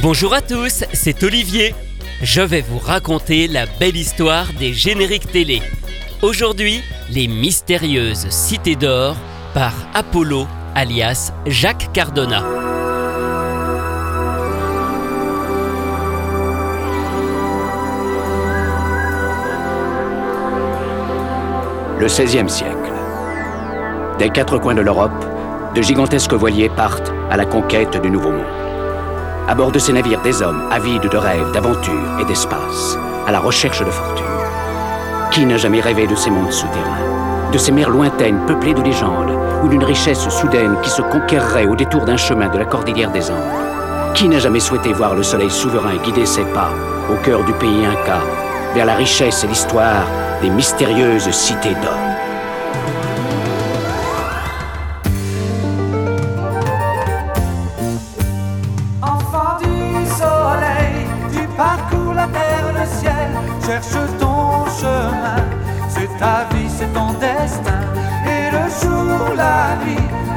Bonjour à tous, c'est Olivier. Je vais vous raconter la belle histoire des génériques télé. Aujourd'hui, les mystérieuses cités d'or par Apollo, alias Jacques Cardona. Le XVIe siècle. Des quatre coins de l'Europe, de gigantesques voiliers partent à la conquête du Nouveau Monde. À bord de ces navires, des hommes avides de rêves, d'aventures et d'espace, à la recherche de fortune. Qui n'a jamais rêvé de ces mondes souterrains, de ces mers lointaines peuplées de légendes, ou d'une richesse soudaine qui se conquerrait au détour d'un chemin de la cordillère des Andes? Qui n'a jamais souhaité voir le soleil souverain guider ses pas au cœur du pays Inca, vers la richesse et l'histoire des mystérieuses cités d'or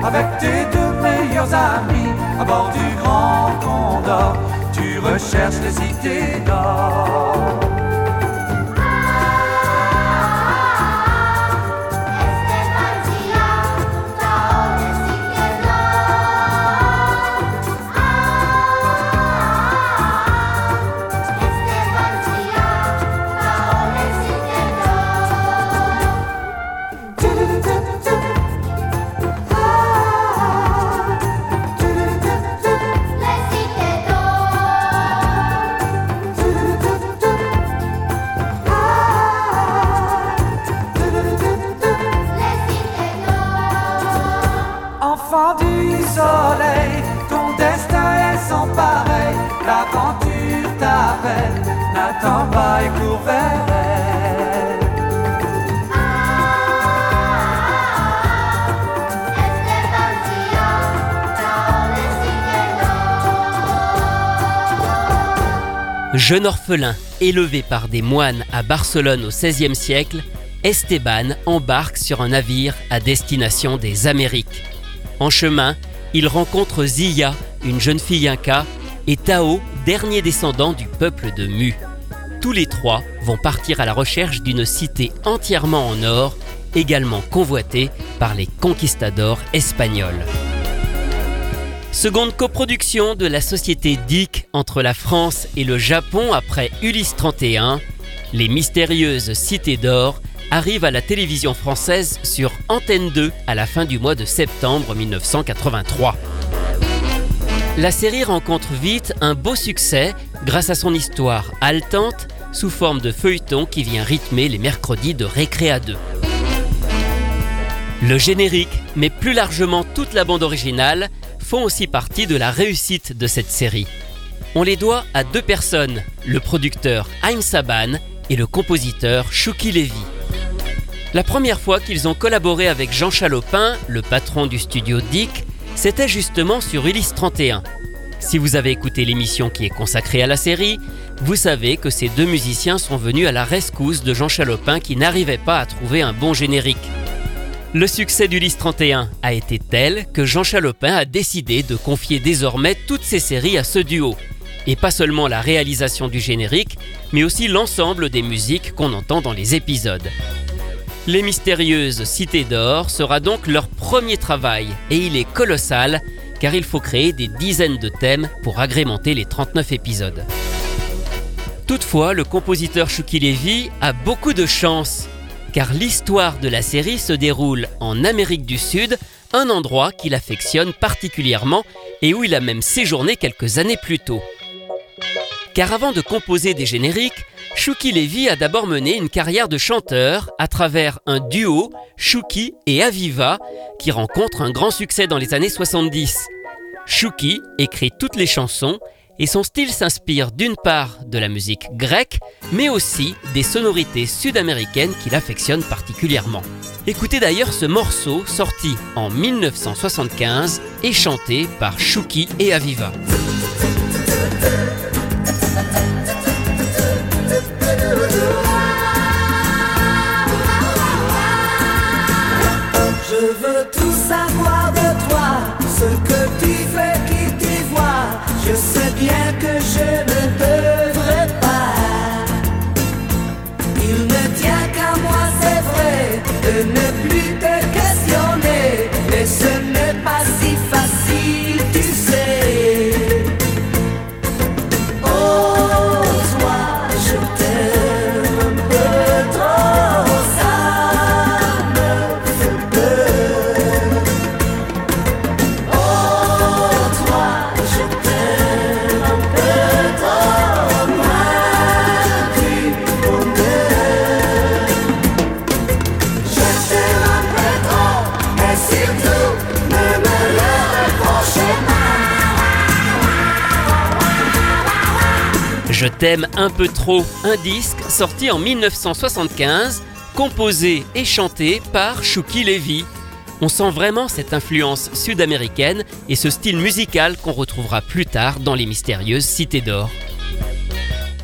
avec tes deux meilleurs amis, à bord du grand condor, tu recherches les cités d'or. Jeune orphelin élevé par des moines à Barcelone au XVIe siècle, Esteban embarque sur un navire à destination des Amériques. En chemin, il rencontre Zia, une jeune fille inca, et Tao, dernier descendant du peuple de Mu. Tous les trois vont partir à la recherche d'une cité entièrement en or, également convoitée par les conquistadors espagnols. Seconde coproduction de la société DIC entre la France et le Japon après Ulysse 31, Les mystérieuses cités d'or arrivent à la télévision française sur Antenne 2 à la fin du mois de septembre 1983. La série rencontre vite un beau succès grâce à son histoire haletante sous forme de feuilleton qui vient rythmer les mercredis de Récréa 2. Le générique, mais plus largement toute la bande originale, font aussi partie de la réussite de cette série. On les doit à deux personnes, le producteur Haïm Saban et le compositeur Shuki Levy. La première fois qu'ils ont collaboré avec Jean Chalopin, le patron du studio Dick, c'était justement sur Ulysse 31. Si vous avez écouté l'émission qui est consacrée à la série, vous savez que ces deux musiciens sont venus à la rescousse de Jean Chalopin qui n'arrivait pas à trouver un bon générique. Le succès d'Ulysse 31 a été tel que Jean Chalopin a décidé de confier désormais toutes ses séries à ce duo. Et pas seulement la réalisation du générique, mais aussi l'ensemble des musiques qu'on entend dans les épisodes. Les mystérieuses Cités d'Or sera donc leur premier travail, et il est colossal, car il faut créer des dizaines de thèmes pour agrémenter les 39 épisodes. Toutefois, le compositeur Shuki Levy a beaucoup de chance, car l'histoire de la série se déroule en Amérique du Sud, un endroit qu'il affectionne particulièrement et où il a même séjourné quelques années plus tôt. Car avant de composer des génériques, Shuki Levy a d'abord mené une carrière de chanteur à travers un duo, Shuki et Aviva, qui rencontre un grand succès dans les années 70. Shuki écrit toutes les chansons et son style s'inspire d'une part de la musique grecque, mais aussi des sonorités sud-américaines qu'il affectionne particulièrement. Écoutez d'ailleurs ce morceau sorti en 1975 et chanté par Shuki et Aviva. Je veux tout savoir de toi, bien que je ne devrais pas. Il ne tient qu'à moi, c'est vrai, de ne plus te t'aime un peu trop, un disque sorti en 1975, composé et chanté par Shuki Levy. On sent vraiment cette influence sud-américaine et ce style musical qu'on retrouvera plus tard dans les mystérieuses Cités d'Or.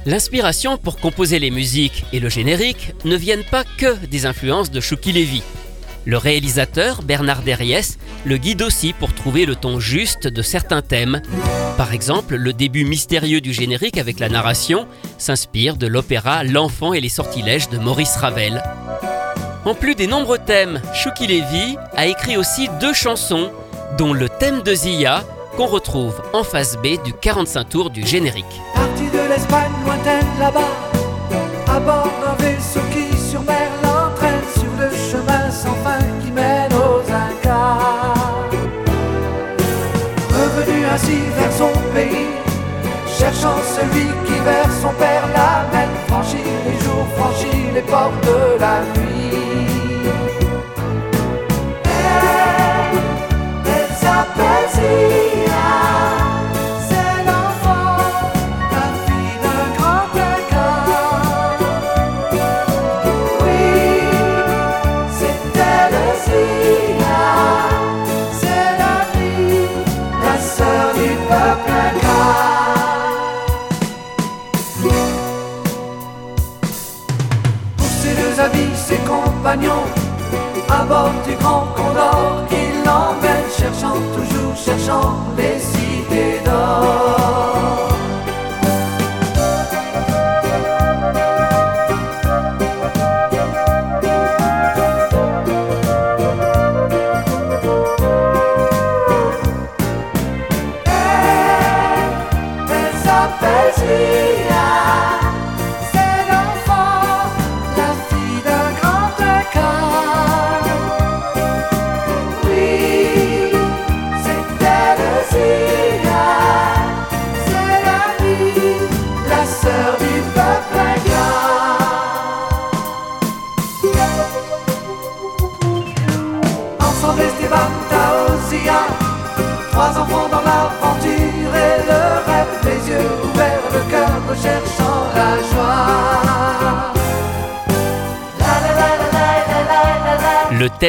L'inspiration pour composer les musiques et le générique ne viennent pas que des influences de Shuki Levy. Le réalisateur Bernard Derriès le guide aussi pour trouver le ton juste de certains thèmes. Par exemple, le début mystérieux du générique avec la narration s'inspire de l'opéra L'enfant et les sortilèges de Maurice Ravel. En plus des nombreux thèmes, Shuki Levy a écrit aussi deux chansons, dont le thème de Zia, qu'on retrouve en face B du 45 tours du générique. Celui qui vers son père l'amène, franchit les jours, franchit les portes de la nuit.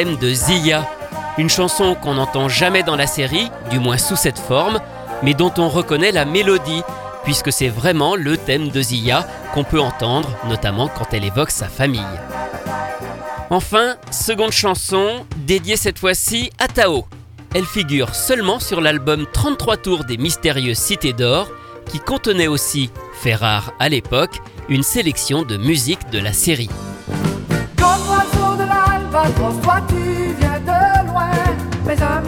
De Zia, une chanson qu'on n'entend jamais dans la série, du moins sous cette forme, mais dont on reconnaît la mélodie, puisque c'est vraiment le thème de Zia qu'on peut entendre, notamment quand elle évoque sa famille. Enfin, seconde chanson, dédiée cette fois-ci à Tao. Elle figure seulement sur l'album 33 tours des mystérieuses Cités d'Or, qui contenait aussi, fait rare à l'époque, une sélection de musique de la série. De l'albatros, toi tu viens de loin. Mais un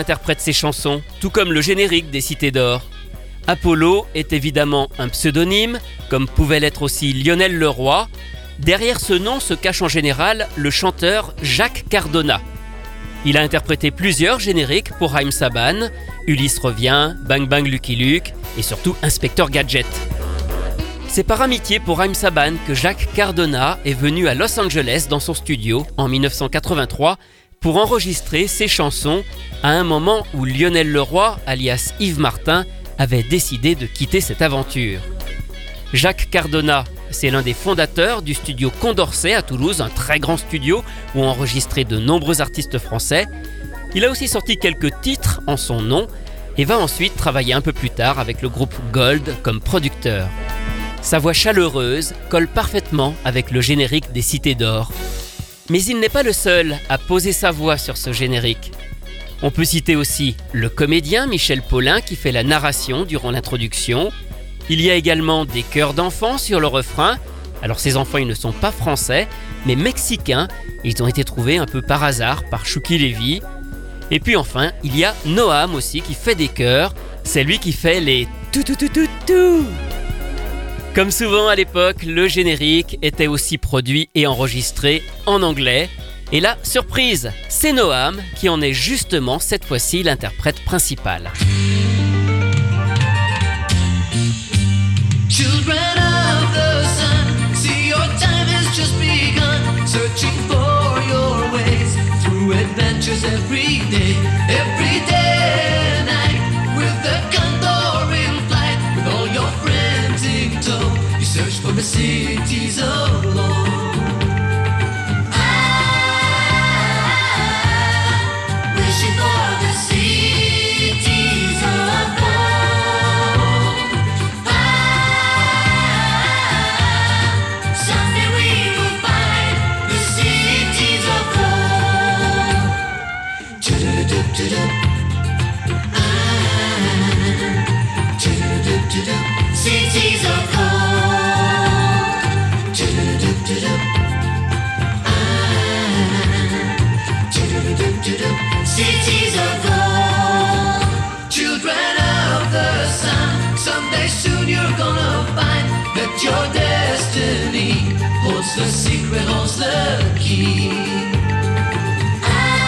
interprète ses chansons, tout comme le générique des Cités d'Or. Apollo est évidemment un pseudonyme, comme pouvait l'être aussi Lionel Leroy. Derrière ce nom se cache en général le chanteur Jacques Cardona. Il a interprété plusieurs génériques pour Haim Saban, Ulysse revient, Bang Bang Lucky Luke et surtout Inspecteur Gadget. C'est par amitié pour Haim Saban que Jacques Cardona est venu à Los Angeles dans son studio en 1983 pour enregistrer ses chansons à un moment où Lionel Leroy, alias Yves Martin, avait décidé de quitter cette aventure. Jacques Cardona, c'est l'un des fondateurs du studio Condorcet à Toulouse, un très grand studio où ont enregistré de nombreux artistes français. Il a aussi sorti quelques titres en son nom et va ensuite travailler un peu plus tard avec le groupe Gold comme producteur. Sa voix chaleureuse colle parfaitement avec le générique des Cités d'Or. Mais il n'est pas le seul à poser sa voix sur ce générique. On peut citer aussi le comédien Michel Paulin qui fait la narration durant l'introduction. Il y a également des chœurs d'enfants sur le refrain. Alors ces enfants, ils ne sont pas français, mais mexicains. Ils ont été trouvés un peu par hasard par Chouki Levy. Et puis enfin, il y a Noam aussi qui fait des chœurs. C'est lui qui fait les tout tout tout tout tout. Comme souvent à l'époque, le générique était aussi produit et enregistré en anglais. Et là, surprise, c'est Noam qui en est justement cette fois-ci l'interprète principal. Searching for your ways the cities your destiny the secret, the key? Ah.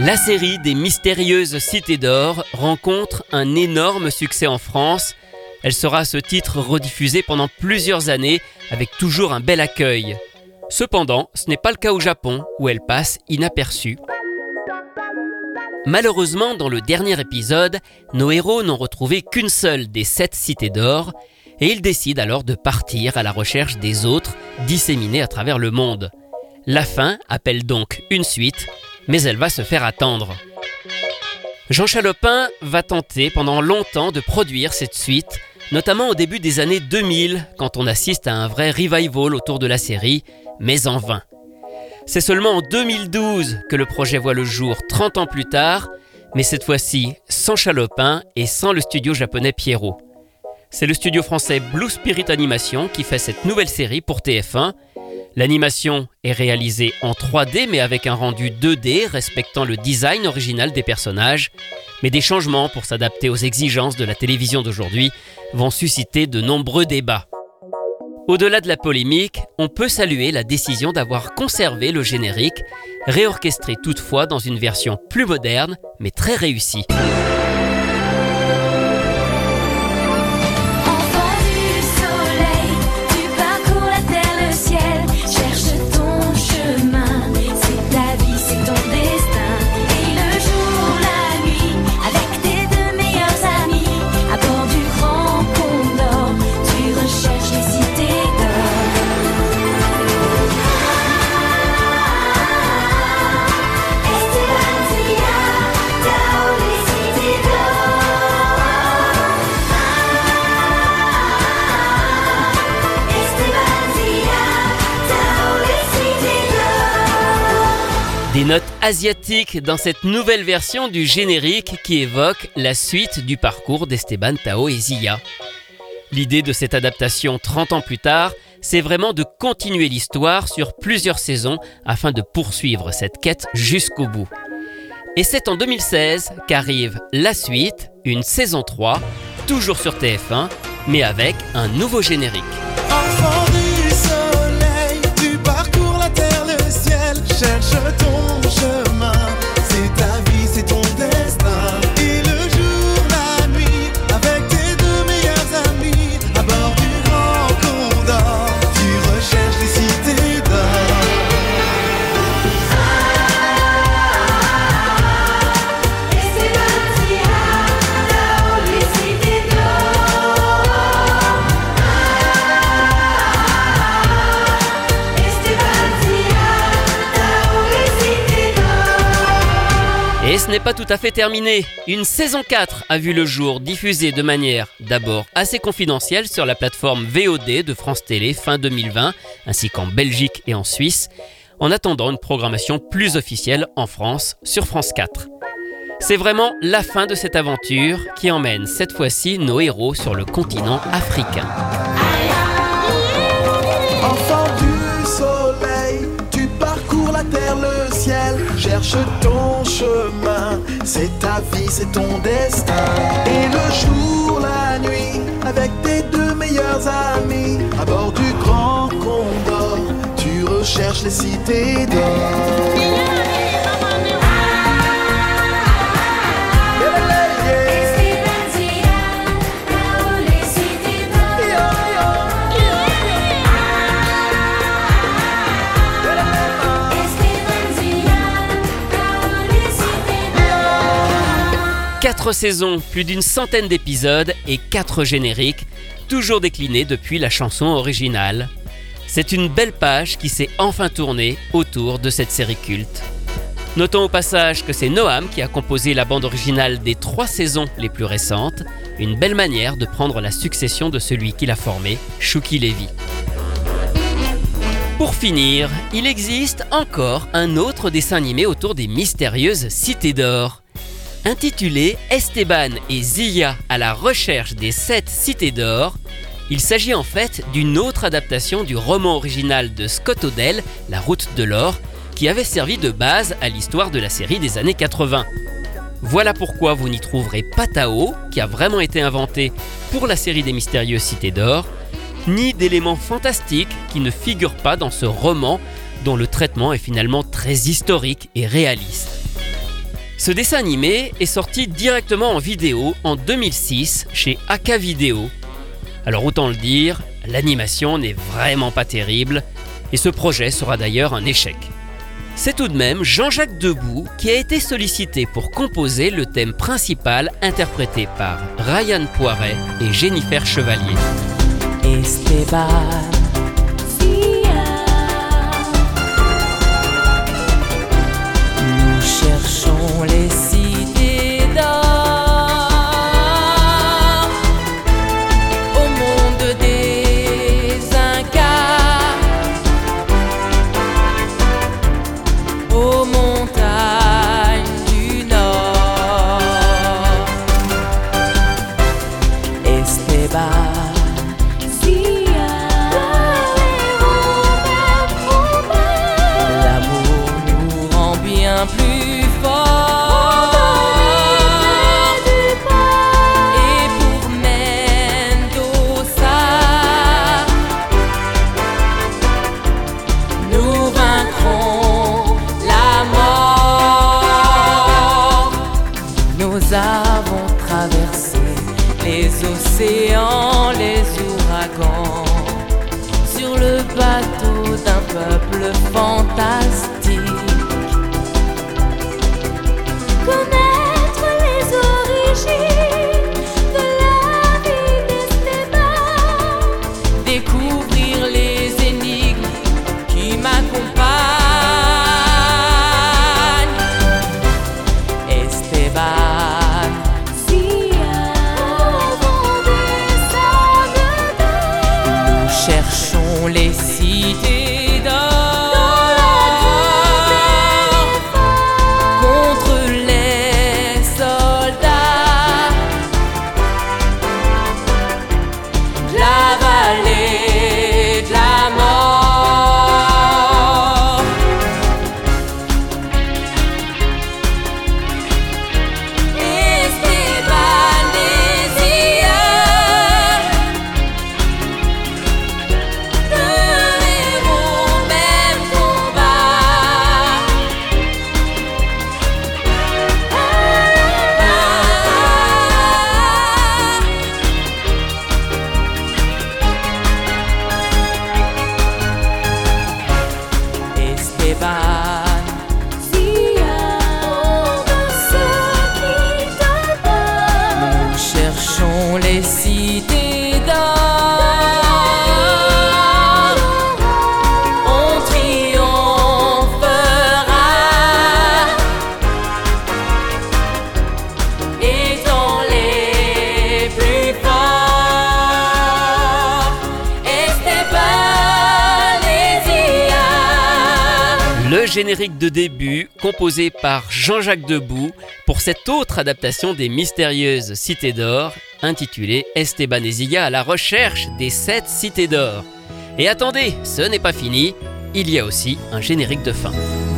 La série des mystérieuses cités d'or rencontre un énorme succès en France. Elle sera à ce titre rediffusée pendant plusieurs années avec toujours un bel accueil. Cependant, ce n'est pas le cas au Japon où elle passe inaperçue. Malheureusement, dans le dernier épisode, nos héros n'ont retrouvé qu'une seule des sept cités d'or et ils décident alors de partir à la recherche des autres disséminées à travers le monde. La fin appelle donc une suite, mais elle va se faire attendre. Jean Chalopin va tenter pendant longtemps de produire cette suite, notamment au début des années 2000, quand on assiste à un vrai revival autour de la série, mais en vain. C'est seulement en 2012 que le projet voit le jour, 30 ans plus tard, mais cette fois-ci sans Chalopin et sans le studio japonais Pierrot. C'est le studio français Blue Spirit Animation qui fait cette nouvelle série pour TF1. L'animation est réalisée en 3D mais avec un rendu 2D respectant le design original des personnages, mais des changements pour s'adapter aux exigences de la télévision d'aujourd'hui vont susciter de nombreux débats. Au-delà de la polémique, on peut saluer la décision d'avoir conservé le générique, réorchestré toutefois dans une version plus moderne mais très réussie. Des notes asiatiques dans cette nouvelle version du générique qui évoque la suite du parcours d'Esteban Tao et Zia. L'idée de cette adaptation 30 ans plus tard, c'est vraiment de continuer l'histoire sur plusieurs saisons afin de poursuivre cette quête jusqu'au bout. Et c'est en 2016 qu'arrive la suite, une saison 3, toujours sur TF1, mais avec un nouveau générique. Pas tout à fait terminé. Une saison 4 a vu le jour diffusée de manière d'abord assez confidentielle sur la plateforme VOD de France Télé fin 2020, ainsi qu'en Belgique et en Suisse, en attendant une programmation plus officielle en France sur France 4. C'est vraiment la fin de cette aventure qui emmène cette fois-ci nos héros sur le continent africain. Enfant du soleil, tu parcours la terre, le ciel, cherche ton chemin. C'est ta vie, c'est ton destin. Et le jour, la nuit, avec tes deux meilleurs amis, à bord du grand condor, tu recherches les cités d'or. Quatre saisons, plus d'une centaine d'épisodes et quatre génériques, toujours déclinés depuis la chanson originale. C'est une belle page qui s'est enfin tournée autour de cette série culte. Notons au passage que c'est Noam qui a composé la bande originale des trois saisons les plus récentes, une belle manière de prendre la succession de celui qui l'a formé, Shuki Levy. Pour finir, il existe encore un autre dessin animé autour des mystérieuses cités d'or. Intitulé Esteban et Zia à la recherche des sept cités d'or, il s'agit en fait d'une autre adaptation du roman original de Scott Odell, La route de l'or, qui avait servi de base à l'histoire de la série des années 80. Voilà pourquoi vous n'y trouverez pas Tao, qui a vraiment été inventé pour la série des mystérieuses cités d'or, ni d'éléments fantastiques qui ne figurent pas dans ce roman dont le traitement est finalement très historique et réaliste. Ce dessin animé est sorti directement en vidéo en 2006 chez Aka Video. Alors autant le dire, l'animation n'est vraiment pas terrible et ce projet sera d'ailleurs un échec. C'est tout de même Jean-Jacques Debout qui a été sollicité pour composer le thème principal interprété par Ryan Poiret et Jennifer Chevalier. Générique de début composé par Jean-Jacques Debout pour cette autre adaptation des mystérieuses cités d'or intitulée Esteban et Ziga à la recherche des sept cités d'or. Et attendez, ce n'est pas fini, il y a aussi un générique de fin.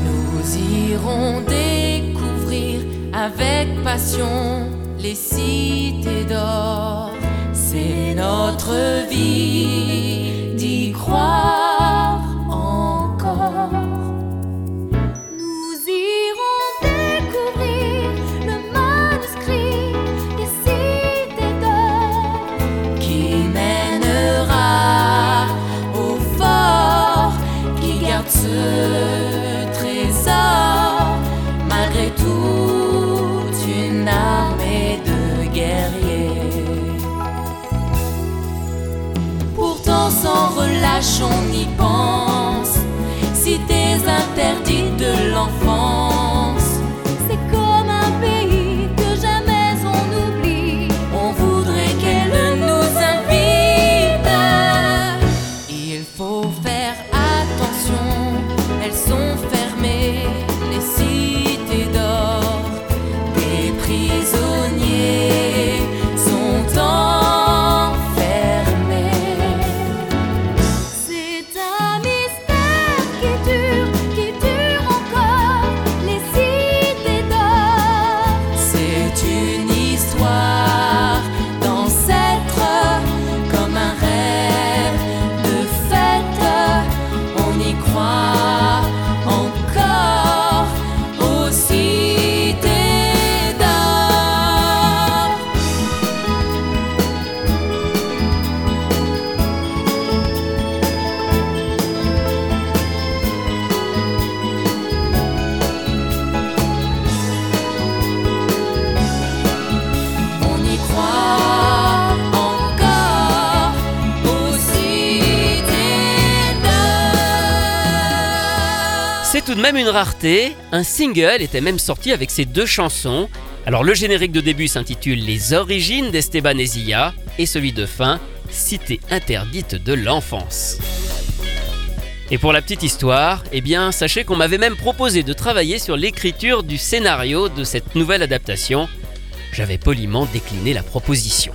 Nous irons découvrir avec passion les cités d'or. C'est notre vie d'y croire encore. chanson C'est tout de même une rareté, un single était même sorti avec ces deux chansons. Alors le générique de début s'intitule Les origines d'Esteban et Zia et celui de fin Cité interdite de l'enfance. Et pour la petite histoire, eh bien sachez qu'on m'avait même proposé de travailler sur l'écriture du scénario de cette nouvelle adaptation. J'avais poliment décliné la proposition.